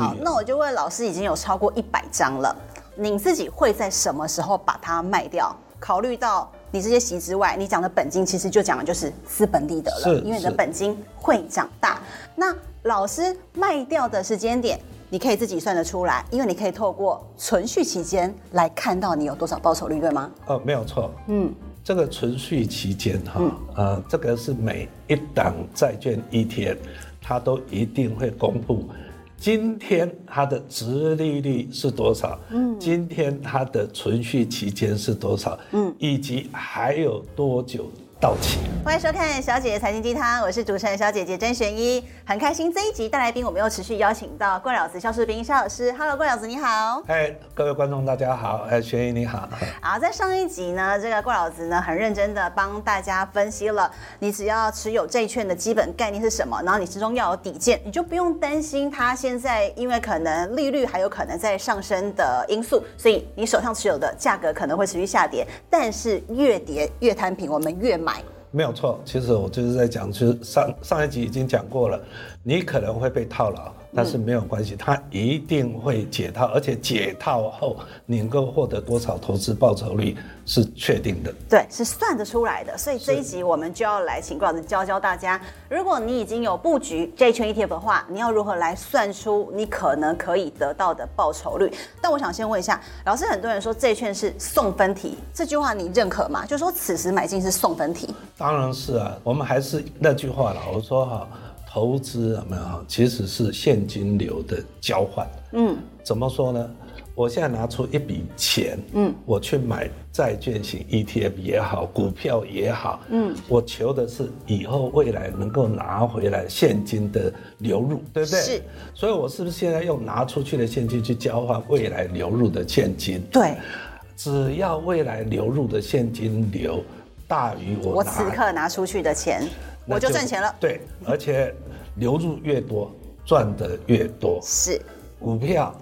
好，那我就问老师，已经有超过一百张了，你自己会在什么时候把它卖掉？考虑到你这些席之外，你讲的本金其实就讲的就是资本利得了，因为你的本金会长大。那老师卖掉的时间点，你可以自己算得出来，因为你可以透过存续期间来看到你有多少报酬率，对吗？哦，没有错。嗯，这个存续期间哈，嗯、呃，这个是每一档债券 ETF，它都一定会公布。今天它的殖利率是多少？嗯，今天它的存续期间是多少？嗯，以及还有多久？到期。欢迎收看《小姐姐财经鸡汤》，我是主持人小姐姐甄选一，很开心这一集带来宾我们又持续邀请到怪老子肖世斌肖老师。Hello，怪老子你好。哎，各位观众大家好。哎，选一你好。好，在上一集呢，这个怪老子呢很认真的帮大家分析了，你只要持有债券的基本概念是什么，然后你之中要有底线，你就不用担心它现在因为可能利率还有可能在上升的因素，所以你手上持有的价格可能会持续下跌，但是越跌越摊平，我们越买。没有错，其实我就是在讲，就是上上一集已经讲过了，你可能会被套牢。但是没有关系，它一定会解套，而且解套后你能够获得多少投资报酬率是确定的。对，是算得出来的。所以这一集我们就要来请郭老子教教大家，如果你已经有布局这一圈 ETF 的话，你要如何来算出你可能可以得到的报酬率？但我想先问一下老师，很多人说这一圈是送分题，这句话你认可吗？就说此时买进是送分题？当然是啊，我们还是那句话了，我说哈。投资有没有？其实是现金流的交换。嗯，怎么说呢？我现在拿出一笔钱，嗯，我去买债券型 ETF 也好，股票也好，嗯，我求的是以后未来能够拿回来现金的流入，对不对？是。所以我是不是现在用拿出去的现金去交换未来流入的现金？对。只要未来流入的现金流大于我我此刻拿出去的钱。我就赚钱了。对，而且流入越多，赚的越多。是，股票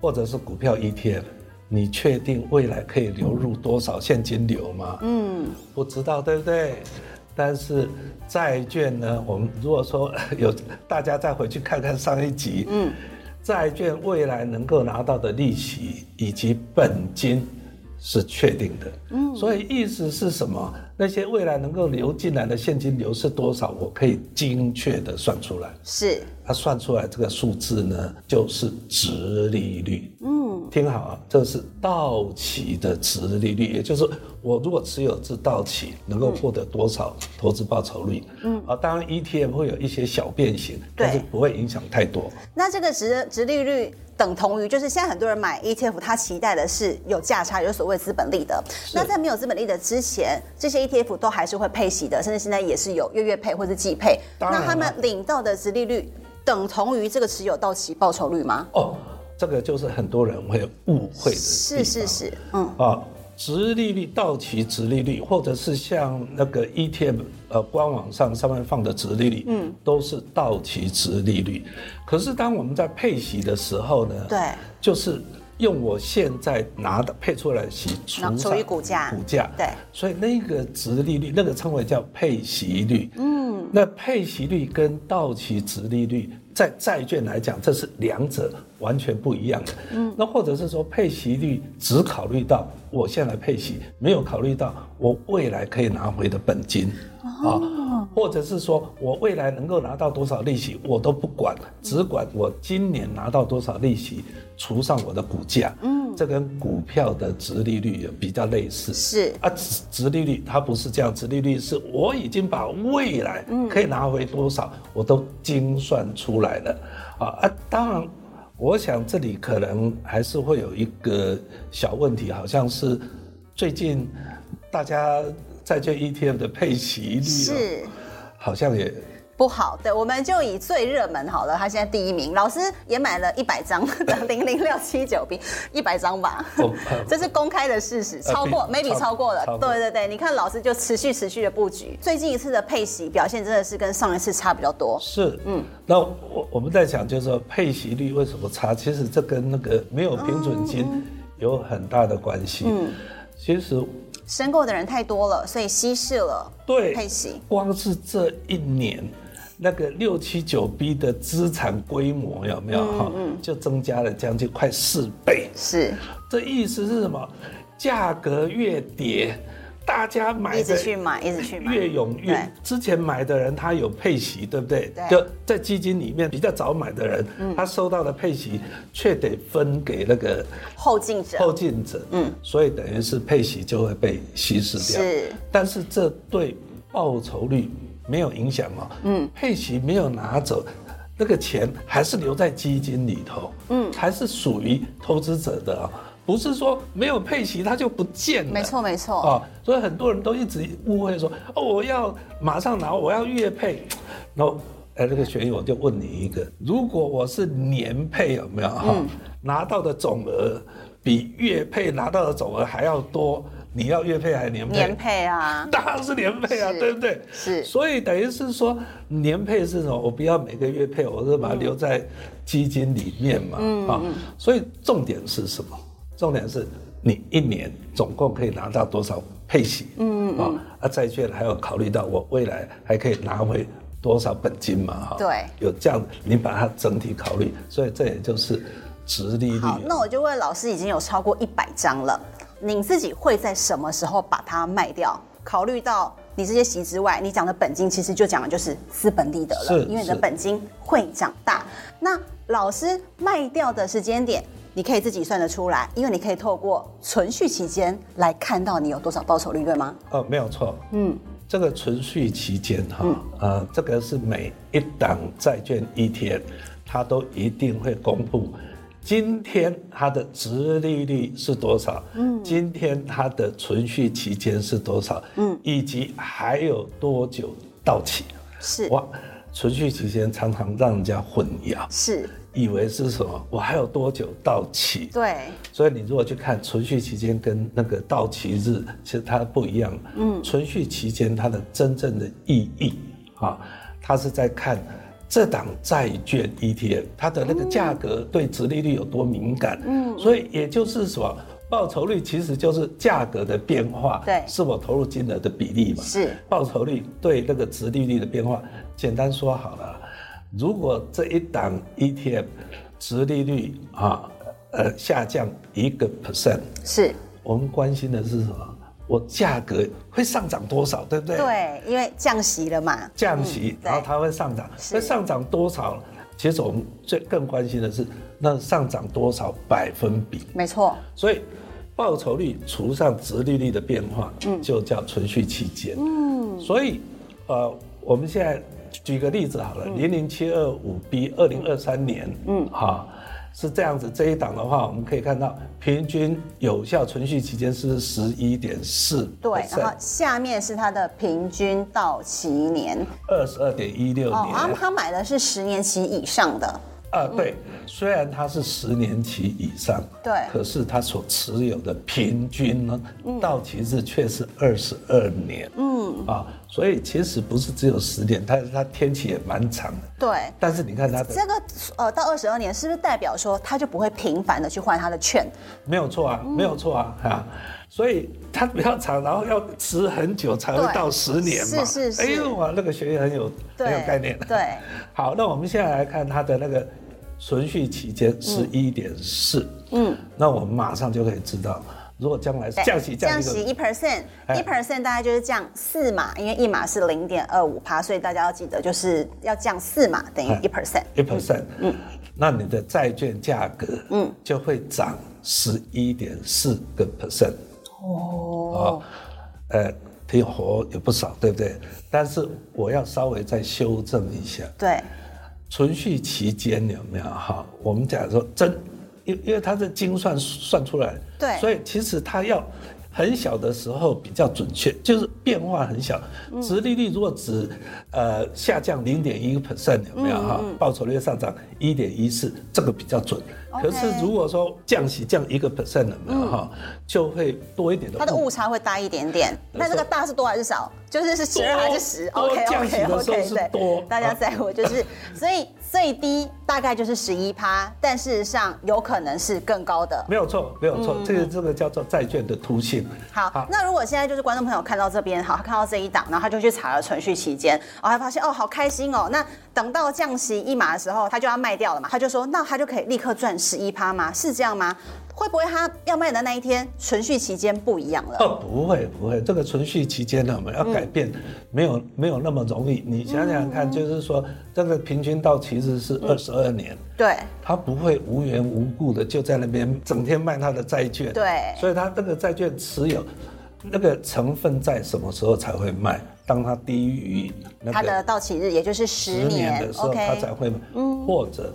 或者是股票 ETF，你确定未来可以流入多少现金流吗？嗯，不知道，对不对？但是债券呢？我们如果说 有大家再回去看看上一集，嗯，债券未来能够拿到的利息以及本金。是确定的，嗯，所以意思是什么？那些未来能够流进来的现金流是多少？我可以精确的算出来。是，它算出来这个数字呢，就是值利率。嗯，听好啊，这是到期的殖利率，也就是我如果持有至到期，能够获得多少投资报酬率？嗯，啊，当然 ETF 会有一些小变形，但是不会影响太多。那这个殖殖利率。等同于就是现在很多人买 ETF，他期待的是有价差，有所谓资本利的。那在没有资本利的之前，这些 ETF 都还是会配息的，甚至现在也是有月月配或者季配。那他们领到的值利率等同于这个持有到期报酬率吗？哦，这个就是很多人会误会的。是是是，嗯啊。殖利率到期殖利率，或者是像那个 ETF 呃官网上上面放的殖利率，嗯，都是到期殖利率。可是当我们在配息的时候呢，对，就是用我现在拿的配出来的息除以股价，股价，对，所以那个值利率那个称为叫配息率，嗯，那配息率跟到期值利率。在债券来讲，这是两者完全不一样的。嗯，那或者是说配息率只考虑到我现在配息，没有考虑到我未来可以拿回的本金啊，或者是说我未来能够拿到多少利息，我都不管，只管我今年拿到多少利息，除上我的股价。嗯，这跟股票的值利率也比较类似。是啊，殖殖利率它不是这样，值利率是我已经把未来可以拿回多少，我都精算出来。来了啊啊！当然，我想这里可能还是会有一个小问题，好像是最近大家债券 ETF 的配息率是。好像也。不好，对，我们就以最热门好了，他现在第一名，老师也买了一百张的 零零六七九 B，一百张吧，这是公开的事实，超过 maybe 超过了，对对对，你看老师就持续持续的布局，最近一次的配息表现真的是跟上一次差比较多，是，嗯，那我我们在想就是说配息率为什么差，其实这跟那个没有平准金有很大的关系，嗯，其实申购的人太多了，所以稀释了，对，配息，光是这一年。那个六七九 B 的资产规模有没有哈？嗯，就增加了将近快四倍。是，这意思是什么？价格越跌。大家买一直去买，一直去买，越踊跃。之前买的人他有配息，对不对？对。就在基金里面比较早买的人，他收到的配息却得分给那个后进者。后进者，嗯，所以等于是配息就会被稀释掉。是。但是这对报酬率没有影响哦。嗯。配息没有拿走，那个钱还是留在基金里头。嗯。还是属于投资者的啊。不是说没有配息它就不见了，没错没错啊，所以很多人都一直误会说哦，我要马上拿，我要月配，然后哎，那个学员我就问你一个，如果我是年配有没有哈，嗯、拿到的总额比月配拿到的总额还要多，你要月配还是年配？年配啊，当然是年配啊，是对不对？是，所以等于是说年配是什么？我不要每个月配，我是把它留在基金里面嘛，嗯啊，所以重点是什么？重点是你一年总共可以拿到多少配息？嗯嗯啊，债券还要考虑到我未来还可以拿回多少本金嘛？哈，对，有这样，你把它整体考虑，所以这也就是殖利率。好，那我就问老师，已经有超过一百张了，你自己会在什么时候把它卖掉？考虑到你这些息之外，你讲的本金其实就讲的就是资本利得了，因为你的本金会长大。那老师卖掉的时间点？你可以自己算得出来，因为你可以透过存续期间来看到你有多少报酬率，对吗？哦，没有错。嗯，这个存续期间哈，嗯、呃，这个是每一档债券 ETF，它都一定会公布今天它的值利率是多少，嗯，今天它的存续期间是多少，嗯，以及还有多久到期。是哇，存续期间常常让人家混淆。是。以为是什么？我还有多久到期？对，所以你如果去看存续期间跟那个到期日，其实它不一样。嗯，存续期间它的真正的意义啊，它是在看这档债券 ETF 它的那个价格对殖利率有多敏感。嗯，所以也就是说，报酬率其实就是价格的变化，对，是我投入金额的比例嘛。是，报酬率对那个殖利率的变化，简单说好了。如果这一档 ETF 殖利率啊，呃下降一个 percent，是我们关心的是什么？我价格会上涨多少，对不对？对，因为降息了嘛。降息，然后它会上涨，会上涨多少？其实我们最更关心的是，那上涨多少百分比？没错。所以报酬率除上殖利率的变化，嗯，就叫存续期间。嗯。所以，呃，我们现在。举个例子好了，零零七二五 B 二零二三年，嗯，哈，是这样子。这一档的话，我们可以看到平均有效存续期间是十一点四，对，然后下面是它的平均到期年，二十二点一六年。哦，然后他买的是十年期以上的。啊，对，虽然它是十年期以上，对，可是它所持有的平均呢，到期日却是二十二年，嗯，啊，所以其实不是只有十年，它它天期也蛮长的，对。但是你看它的这个呃，到二十二年，是不是代表说它就不会频繁的去换它的券？没有错啊，没有错啊，哈，所以它比较长，然后要持很久才会到十年嘛，是是是。哎呦哇，那个学员很有很有概念，对。好，那我们现在来看它的那个。存续期间十一点四，嗯，那我们马上就可以知道，如果将来降息降息一 percent，一 percent 大概就是降四码，因为一码是零点二五趴，所以大家要记得就是要降四码等于一 percent，一 percent，嗯，那你的债券价格，嗯，就会涨十一点四个 percent，哦，呃，挺活也不少，对不对？但是我要稍微再修正一下，对。存续期间有没有哈？我们假如说真，因因为它是精算算出来，对，所以其实它要很小的时候比较准确，就是变化很小。殖利率如果只呃下降零点一个 percent 有没有哈？报酬率上涨一点一四，这个比较准。可是如果说降息降一个 percent 有没有哈，就会多一点的。它的误差会大一点点。那这个大是多还是少？就是是十二还是十？OK OK OK 对。大家在乎就是，所以最低大概就是十一趴，但事实上有可能是更高的。没有错，没有错，嗯、这个这个叫做债券的凸性。好，好，那如果现在就是观众朋友看到这边，好，他看到这一档，然后他就去查了存续期间，然后他发现哦，好开心哦。那等到降息一码的时候，他就要卖掉了嘛？他就说，那他就可以立刻赚十一趴吗？是这样吗？会不会他要卖的那一天存续期间不一样了？哦，不会不会，这个存续期间呢，我们要改变没有、嗯、没有那么容易。你想想看，就是说这个平均到期日是二十二年，对，他不会无缘无故的就在那边整天卖他的债券，对，所以他这个债券持有那个成分在什么时候才会卖？当他低于那个他的到期日，也就是十年的时候，他才会卖，嗯，或者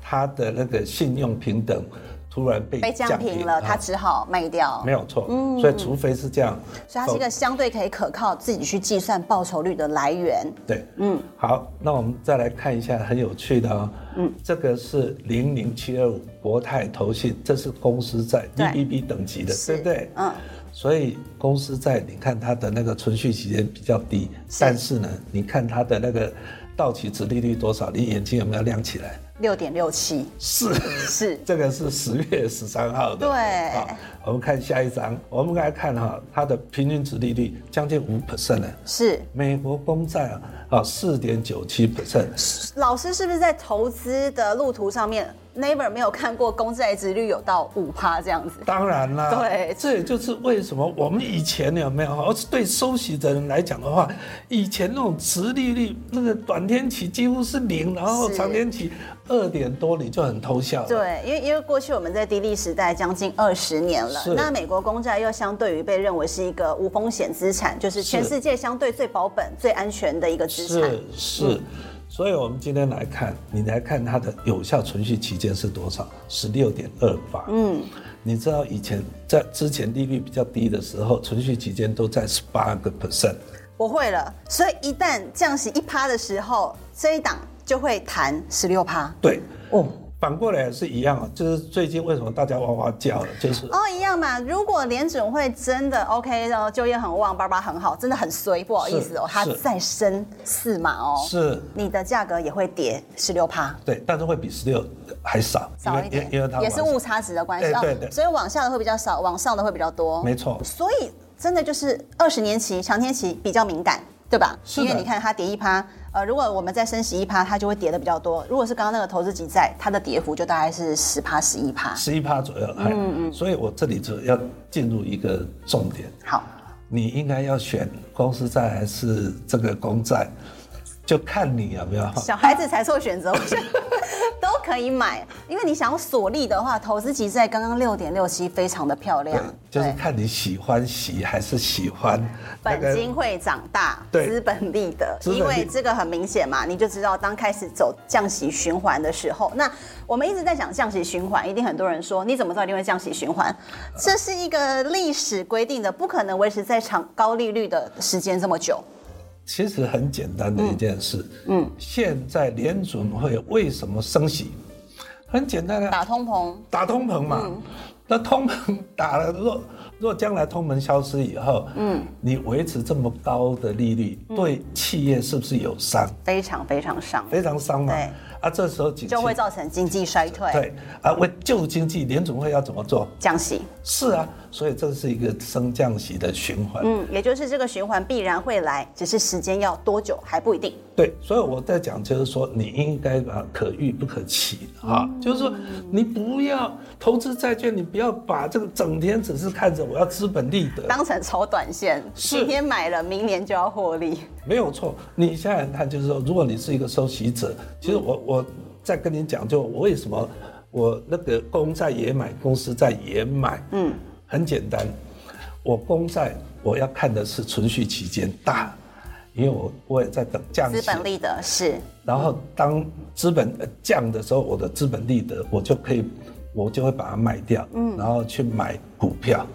他的那个信用平等。突然被被降平了，他只好卖掉。没有错，嗯，所以除非是这样，所以它是一个相对可以可靠自己去计算报酬率的来源。对，嗯，好，那我们再来看一下很有趣的哦，嗯，这个是零零七二五国泰投信，这是公司债 BBB 等级的，对不对？嗯，所以公司债你看它的那个存续期间比较低，但是呢，你看它的那个到期值利率多少？你眼睛有没有亮起来？六点六七是 是，这个是十月十三号的。对，好，我们看下一张，我们来看哈，它的平均值利率将近五 percent 呢。是，美国公债啊，啊四点九七 percent。老师是不是在投资的路途上面？Never 没有看过公债殖率有到五趴这样子。当然啦，对，这也就是为什么我们以前有没有？而是对收息的人来讲的话，以前那种殖利率，那个短天期几乎是零，然后长天期二点多，你就很偷笑。对，因为因为过去我们在低利时代将近二十年了，那美国公债又相对于被认为是一个无风险资产，就是全世界相对最保本、最安全的一个资产。是是。嗯所以，我们今天来看，你来看它的有效存续期间是多少？十六点二八。嗯，你知道以前在之前利率比较低的时候，存续期间都在十八个 percent。我会了，所以一旦降息一趴的时候，这一档就会弹十六趴。对，哦。反过来也是一样啊，就是最近为什么大家哇哇叫了，就是哦一样嘛。如果联准会真的 OK，然后就业很旺，爸爸很好，真的很衰，不好意思哦，它再升四码哦，是你的价格也会跌十六趴。对，但是会比十六还少，少一点，因为它也是误差值的关系啊。对对，所以往下的会比较少，往上的会比较多。没错。所以真的就是二十年期、长天期比较敏感，对吧？是。因为你看它跌一趴。呃，如果我们再升十一趴，它就会跌的比较多。如果是刚刚那个投资级债，它的跌幅就大概是十趴、十一趴，十一趴左右。嗯嗯。所以我这里就要进入一个重点。好，你应该要选公司债还是这个公债？就看你有没有。小孩子才做选择，我觉得都可以买，因为你想要锁利的话，投资级在刚刚六点六七，非常的漂亮。就是看你喜欢息还是喜欢本金会长大，资本利得，因为这个很明显嘛，你就知道当开始走降息循环的时候，那我们一直在讲降息循环，一定很多人说你怎么知道一定会降息循环？这是一个历史规定的，不可能维持在长高利率的时间这么久。其实很简单的一件事，嗯，嗯，现在联准会为什么升息？很简单的，打通膨，打通膨嘛。嗯，那通膨打了，若若将来通膨消失以后，嗯，你维持这么高的利率，对企业是不是有伤？非常非常伤，非常伤嘛。对。啊，这时候就会造成经济衰退。对，啊，为救经济，联总会要怎么做？降息。是啊，所以这是一个升降息的循环。嗯，也就是这个循环必然会来，只是时间要多久还不一定。对，所以我在讲就是说，你应该把可遇不可期啊，就是说你不要投资债券，你不要把这个整天只是看着我要资本利得，当成炒短线，今天买了，明年就要获利。没有错，你现在看就是说，如果你是一个收息者，其实我我再跟你讲，就我为什么我那个公债也买，公司债也买，嗯，很简单，我公债我要看的是存续期间大，因为我我也在等降息，资本利得是，然后当资本降的时候，我的资本利得我就可以，我就会把它卖掉，嗯，然后去买股票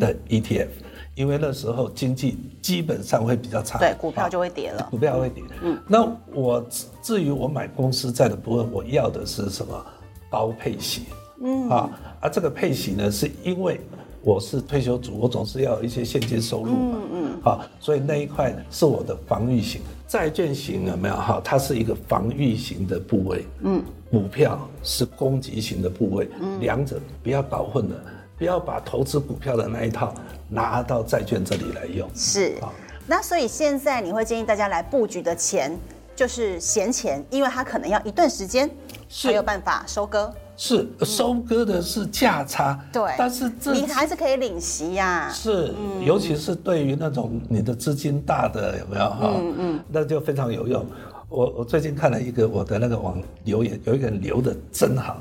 的 ETF。因为那时候经济基本上会比较差，对，股票就会跌了，股票会跌。嗯，那我至于我买公司债的部分，我要的是什么？高配型。嗯，啊，啊，这个配型呢，是因为我是退休族，我总是要有一些现金收入嘛，嗯嗯，好，所以那一块是我的防御型。债券型有没有哈？它是一个防御型的部位，嗯，股票是攻击型的部位，嗯，两者不要搞混了，不要把投资股票的那一套拿到债券这里来用，是，好，那所以现在你会建议大家来布局的钱就是闲钱，因为它可能要一段时间才有办法收割。是收割的是价差，嗯、对，但是这你还是可以领息呀、啊。是，嗯、尤其是对于那种你的资金大的有没有？哈？嗯嗯，那就非常有用。我我最近看了一个我的那个网留言，有一个人留的真好，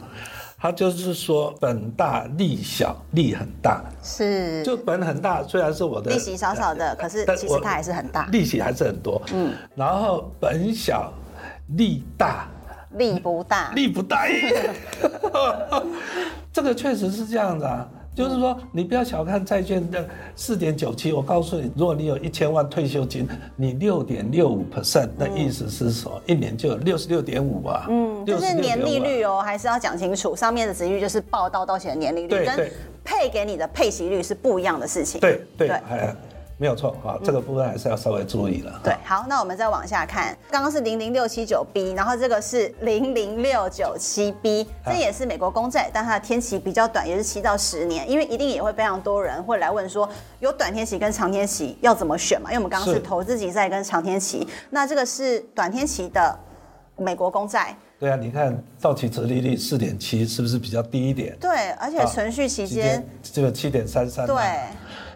他就是说本大利小，利很大，是，就本很大，虽然是我的利息少少的，可是其实它还是很大，利息还是很多。嗯，然后本小利大。利不大，利不大，这个确实是这样子啊。就是说，你不要小看债券的四点九七。我告诉你，如果你有一千万退休金，你六点六五 percent 的意思是说，一年就有六十六点五啊。嗯，就是年利率哦，还是要讲清楚。上面的殖利率就是报到到期的年利率，跟配给你的配息率是不一样的事情。对对对。没有错啊，这个部分还是要稍微注意了。嗯、对，好，那我们再往下看，刚刚是零零六七九 B，然后这个是零零六九七 B，这也是美国公债，但它的天期比较短，也是七到十年，因为一定也会非常多人会来问说，有短天期跟长天期要怎么选嘛？因为我们刚刚是投资级债跟长天期，那这个是短天期的美国公债。对啊，你看到期折利率四点七，是不是比较低一点？对，而且存续期间这个七点三三。对。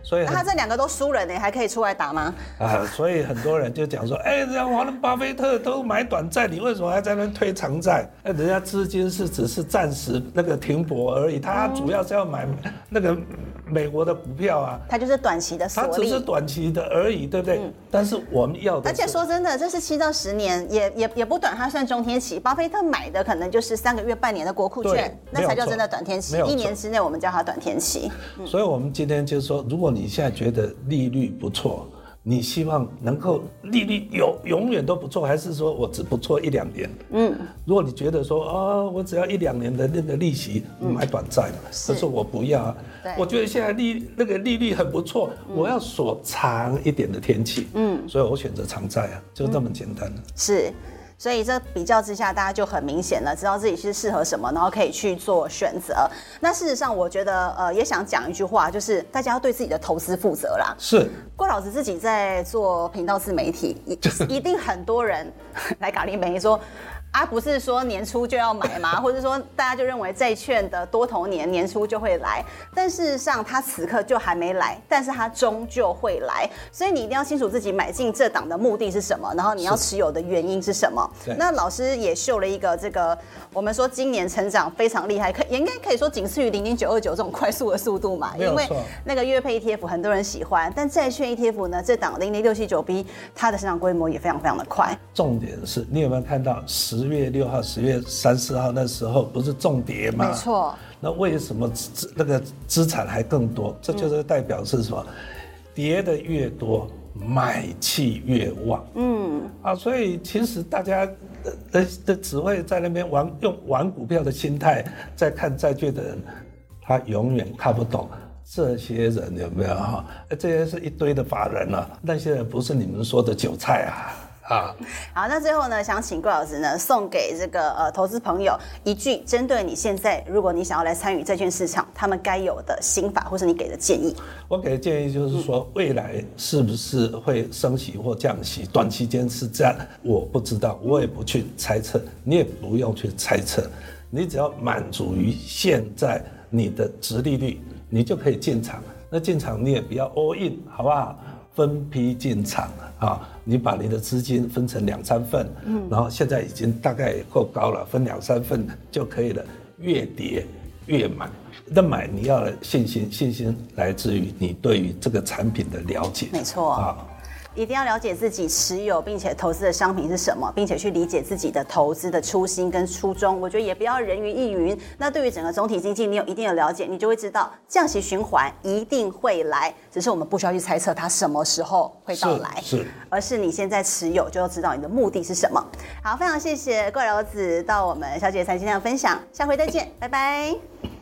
所以他这两个都输了呢，还可以出来打吗？啊，所以很多人就讲说，哎、欸，人家华伦巴菲特都买短债，你为什么还在那推长债？哎，人家资金是只是暂时那个停泊而已，他主要是要买那个美国的股票啊。它就是短期的，它只是短期的而已，对不对？嗯、但是我们要的，而且说真的，这是七到十年，也也也不短，它算中天期。巴菲特买的可能就是三个月、半年的国库券，那才叫真的短天期。一年之内，我们叫它短天期。嗯、所以我们今天就是说，如果你现在觉得利率不错，你希望能够利率永永远都不错，还是说我只不错一两年？嗯，如果你觉得说啊、哦，我只要一两年的那个利息买短债嘛，可是我不要啊。我觉得现在利那个利率很不错，嗯、我要锁长一点的天气。嗯，所以我选择长债啊，就这么简单。是。所以这比较之下，大家就很明显了，知道自己是适合什么，然后可以去做选择。那事实上，我觉得呃，也想讲一句话，就是大家要对自己的投资负责啦。是，郭老师自己在做频道自媒体，一一定很多人 来咖喱梅说。啊，不是说年初就要买吗？或者说大家就认为债券的多头年年初就会来，但事实上它此刻就还没来，但是它终究会来，所以你一定要清楚自己买进这档的目的是什么，然后你要持有的原因是什么。那老师也秀了一个这个，我们说今年成长非常厉害，可也应该可以说仅次于零零九二九这种快速的速度嘛，因为那个月配 ETF 很多人喜欢，但债券 ETF 呢，这档零零六七九 B 它的成长规模也非常非常的快。重点是你有没有看到十？十月六号、十月三十号那时候不是重跌吗？没错。那为什么资那个资产还更多？这就是代表是什么？跌的越多，买气越旺。嗯。啊，所以其实大家的的只会在那边玩，用玩股票的心态在看债券的人，他永远看不懂这些人有没有哈？这些是一堆的法人啊，那些人不是你们说的韭菜啊。啊，好，那最后呢，想请郭老师呢送给这个呃投资朋友一句针对你现在，如果你想要来参与债券市场，他们该有的心法，或是你给的建议。我给的建议就是说，未来是不是会升息或降息？短期间是这样，我不知道，我也不去猜测，你也不用去猜测，你只要满足于现在你的殖利率，你就可以进场。那进场你也不要 all in，好不好？分批进场啊，你把你的资金分成两三份，嗯，然后现在已经大概够高了，分两三份就可以了。越跌越买，那买你要信心，信心来自于你对于这个产品的了解，没错啊。一定要了解自己持有并且投资的商品是什么，并且去理解自己的投资的初心跟初衷。我觉得也不要人云亦云。那对于整个总体经济，你有一定的了解，你就会知道降息循环一定会来，只是我们不需要去猜测它什么时候会到来，是，是而是你现在持有就要知道你的目的是什么。好，非常谢谢郭老子到我们小姐财经的分享，下回再见，拜拜。